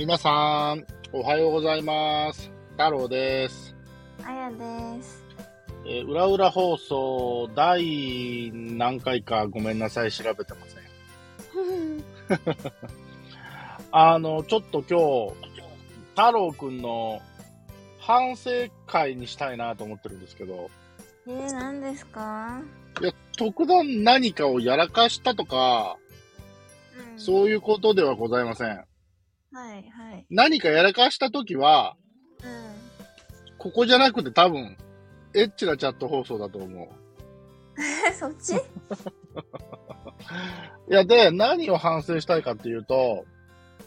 皆さん、おはようございます。太郎です。あやです。えー、裏裏放送第何回かごめんなさい、調べてません。あの、ちょっと今日、太郎くんの反省会にしたいなと思ってるんですけど、えー、何ですか？いや、特段何かをやらかしたとか、うんそういうことではございません。はいはい。何かやらかしたときは、うん。ここじゃなくて多分、エッチなチャット放送だと思う。え、そっち？いや、で、何を反省したいかっていうと、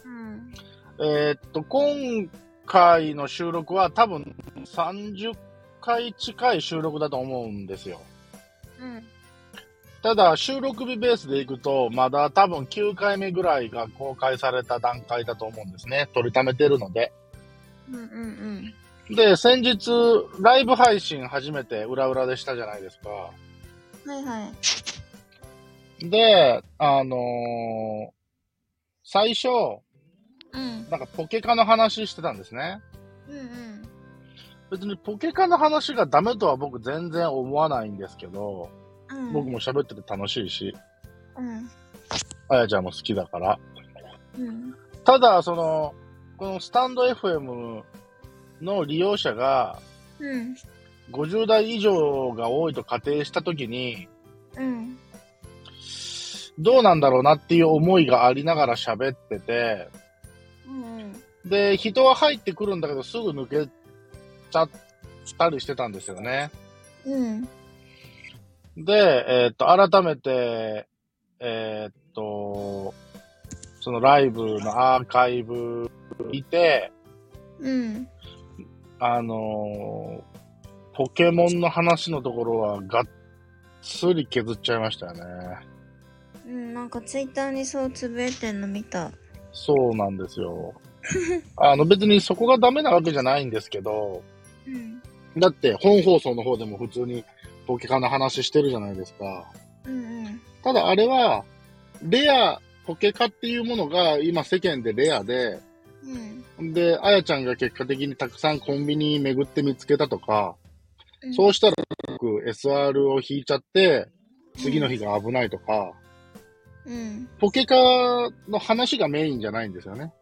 うん。えーっと、今回の収録は多分30回近い収録だと思うんですよ。うん。ただ、収録日ベースでいくと、まだ多分9回目ぐらいが公開された段階だと思うんですね。取りためてるので。うんうんで、先日、ライブ配信初めて裏裏でしたじゃないですか。うん。はいはい。で、あのー最初、うん。なんかポケカの話してたんですね。うんうん。別にポケカの話がダメとは僕全然思わないんですけど、うん。僕も喋ってて楽しいし、うん。あやちゃんも好きだから。うん。ただ、その、このスタンド FM の利用者がうん。50代以上が多いと仮定したときに、うん。どうなんだろうなっていう思いがありながら喋ってて、うん。で、人は入ってくるんだけどすぐ抜けちゃったりしてたんですよね。うん。で、えーっと、改めて、えーっと、そのライブのアーカイブ見て、うん。あのーポケモンの話のところはがっつり削っちゃいましたよね。うん。なんかツイッターにそうつぶやいてんの見た。そうなんですよ。あの別にそこがダメなわけじゃないんですけど、うん。だって本放送の方でも普通にポケカの話してるじゃないですか。うんうん。ただあれは、レア、ポケカっていうものが今世間でレアで、うん。で、あやちゃんが結果的にたくさんコンビニ巡って見つけたとか、うん。そうしたら僕 SR を引いちゃって、次の日が危ないとか、うん。ポケカの話がメインじゃないんですよね。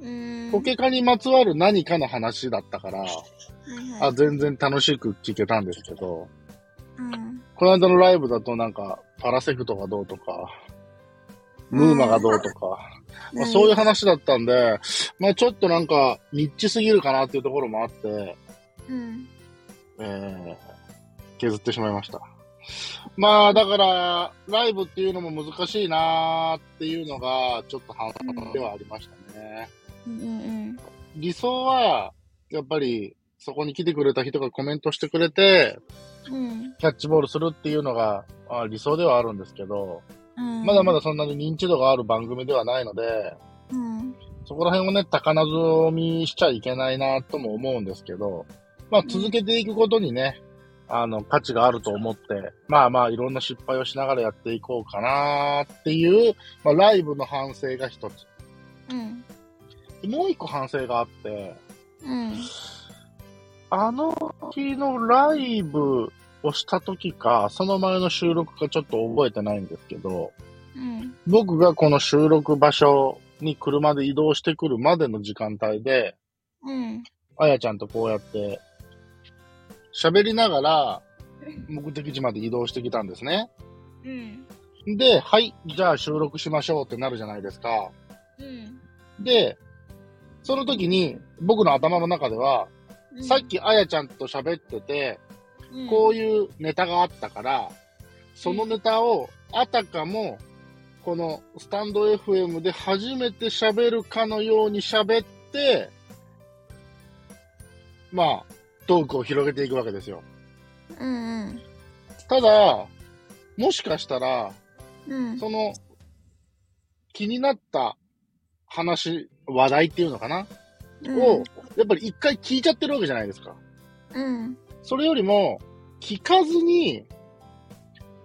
うん。ポケカにまつわる何かの話だったから、はいあ、はい。全然楽しく聞けたんですけど、うん。この間のライブだとなんか、パラセクトがどうとか、ムーマがどうとか、まあ、そういう話だったんで、まあちょっとなんか、ニッチすぎるかなっていうところもあって、うん。えー、削ってしまいました。まあだから、ライブっていうのも難しいなーっていうのが、ちょっと反応ではありましたね。うんうん理想は、やっぱり、そこに来てくれた人がコメントしてくれて、うん。キャッチボールするっていうのが、あ理想ではあるんですけど、うん。まだまだそんなに認知度がある番組ではないので、うん。そこら辺をね、高望みしちゃいけないなとも思うんですけど、まあ続けていくことにね、あの、価値があると思って、まあまあいろんな失敗をしながらやっていこうかなっていう、まあライブの反省が一つ。うん。もう一個反省があって、うん。あの日のライブをした時か、その前の収録かちょっと覚えてないんですけど、うん。僕がこの収録場所に車で移動してくるまでの時間帯で、うん。あやちゃんとこうやって、喋りながら、目的地まで移動してきたんですね。うん。で、はい、じゃあ収録しましょうってなるじゃないですか。うん。で、その時に僕の頭の中では、さっきあやちゃんと喋ってて、こういうネタがあったから、そのネタをあたかも、このスタンド FM で初めて喋るかのように喋って、まあ、トークを広げていくわけですよ。うんうん。ただ、もしかしたら、うん。その、気になった話、話題っていうのかな、を、やっぱり一回聞いちゃってるわけじゃないですか。うん。それよりも、聞かずに、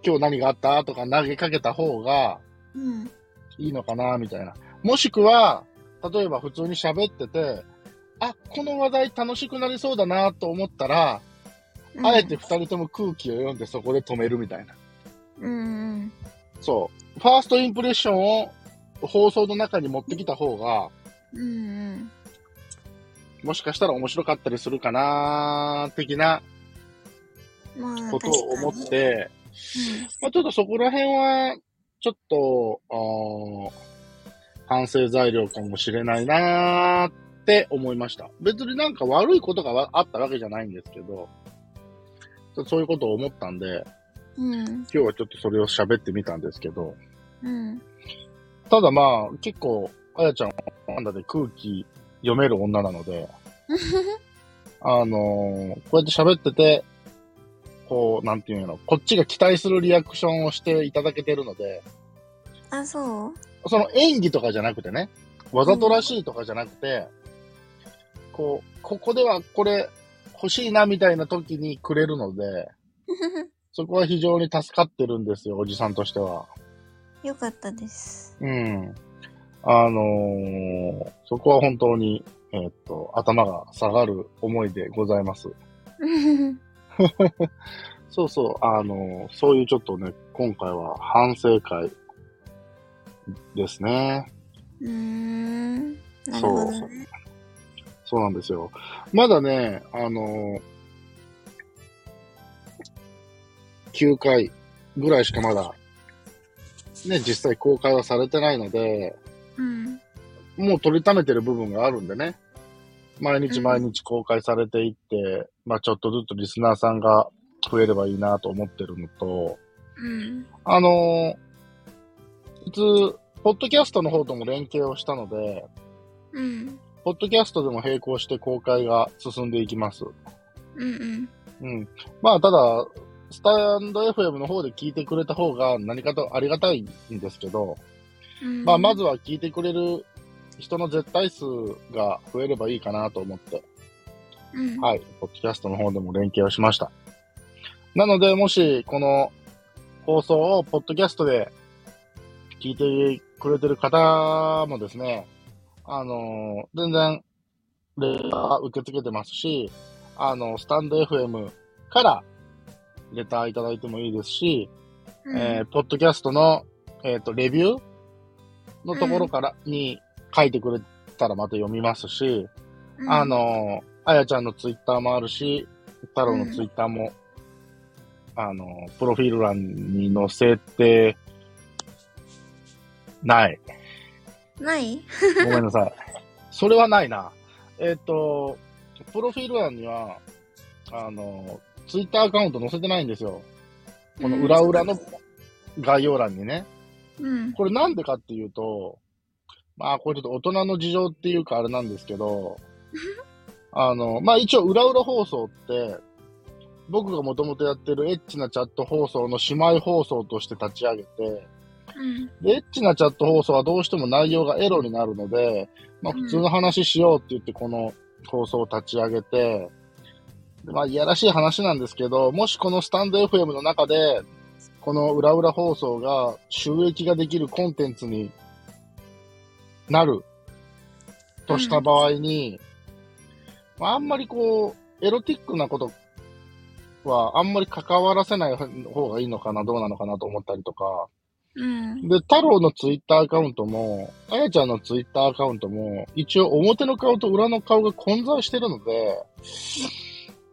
今日何があったとか投げかけた方がうん。いいのかなみたいな。もしくは、例えば普通に喋ってて、あ、この話題楽しくなりそうだなと思ったら、うんあえて二人とも空気を読んでそこで止めるみたいな。うんうん。そう。ファーストインプレッションを放送の中に持ってきた方が、うんうん。もしかしたら面白かったりするかな的なまあ、ことを思って、まあ、ちょっとそこら辺は、ちょっと、反省材料かもしれないなーって思いました。別になんか悪いことがわあったわけじゃないんですけど、そういうことを思ったんで、に。うん。今日はちょっとそれを喋ってみたんですけど、うん。ただまあ、結構、あやちゃんはなんだで空気読める女なので、あのーこうやって喋ってて、こう、なんていうの、こっちが期待するリアクションをしていただけてるので、あ、そう？その演技とかじゃなくてね、わざとらしいとかじゃなくて、こう、ここではこれ欲しいなみたいな時にくれるので、そこは非常に助かってるんですよ、おじさんとしては。よかったです。うん。あのーそこは本当に、えーっと、頭が下がる思いでございます。そうそう、あのーそういうちょっとね、今回は反省会ですね。うーん。なるほどね。そうなんですよ。まだね、あのー9回ぐらいしかまだ、ね、実際公開はされてないので、うん。もう取りためてる部分があるんでね。毎日毎日公開されていって、まあちょっとずつリスナーさんが増えればいいなと思ってるのと、うん。あのー普通、ポッドキャストの方とも連携をしたので、うん。ポッドキャストでも並行して公開が進んでいきます。うん。うん。まあ、ただ、スタンド FM の方で聞いてくれた方が何かとありがたいんですけど、うん。まあ、まずは聞いてくれる人の絶対数が増えればいいかなと思って、うん。はい、ポッドキャストの方でも連携をしました。なので、もし、この放送をポッドキャストで聞いてくれてる方もですね、あのー全然、レター受け付けてますし、あの、スタンド FM からレターいただいてもいいですし、うんえー、ポッドキャストの、えっ、と、レビューのところから、に書いてくれたらまた読みますし、うんあ、の、あやちゃんのツイッターもあるし、太郎のツイッターも、あの、プロフィール欄に載せて、ない。ない？ごめんなさい。それはないな。えっ、と、プロフィール欄には、あの、ツイッターアカウント載せてないんですよ。この裏裏の概要欄にね。うん。これなんでかっていうと、まあ、これちょっと大人の事情っていうかあれなんですけど、あの、まあ一応裏裏放送って、僕がもともとやってるエッチなチャット放送の姉妹放送として立ち上げて、うん。でエッチなチャット放送はどうしても内容がエロになるので、まあ普通の話しようって言ってこの放送を立ち上げて、でまあいやらしい話なんですけど、もしこのスタンド FM の中で、この裏裏放送が収益ができるコンテンツになるとした場合に、まああんまりこう、エロティックなことはあんまり関わらせない方がいいのかな、どうなのかなと思ったりとか、うん。で、太郎のツイッターアカウントも、あやちゃんのツイッターアカウントも、一応表の顔と裏の顔が混在してるので、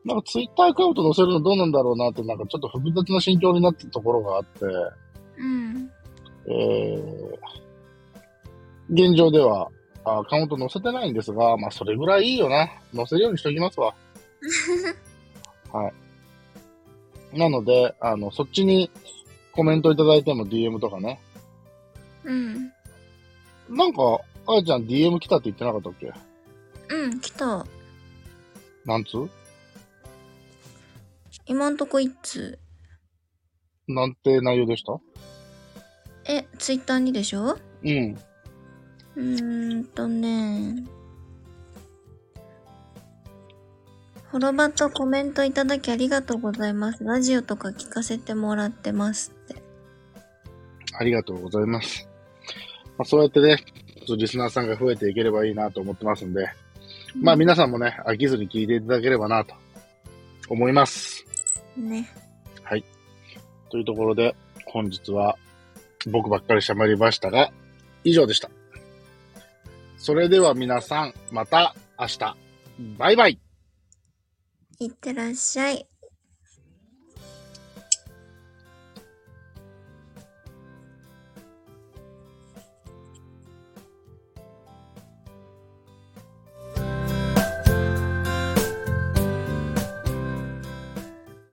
なんかツイッターアカウント載せるのどうなんだろうなって、なんかちょっと複雑な心境になってるところがあって、うん。えー、現状ではアカウント載せてないんですが、まあそれぐらいいいよな。載せるようにしときますわ。はい。なので、あの、そっちにコメントいただいても DM とかね。うん。なんか、あやちゃん DM 来たって言ってなかったっけ？うん、来た。なんつう？今んとこ一通。なんて内容でした？え、ツイッターにでしょ？うん。うーんとね。フォロバとコメントいただきありがとうございます。ラジオとか聞かせてもらってますって。ありがとうございます。まあ、そうやってね、普つリスナーさんが増えていければいいなと思ってますんで、まあ皆さんもね、飽きずに聞いていただければなと思います。ね。はい。というところで、本日は僕ばっかりしゃべりましたが、以上でした。それでは皆さん、また明日。バイバイ。いってらっしゃい。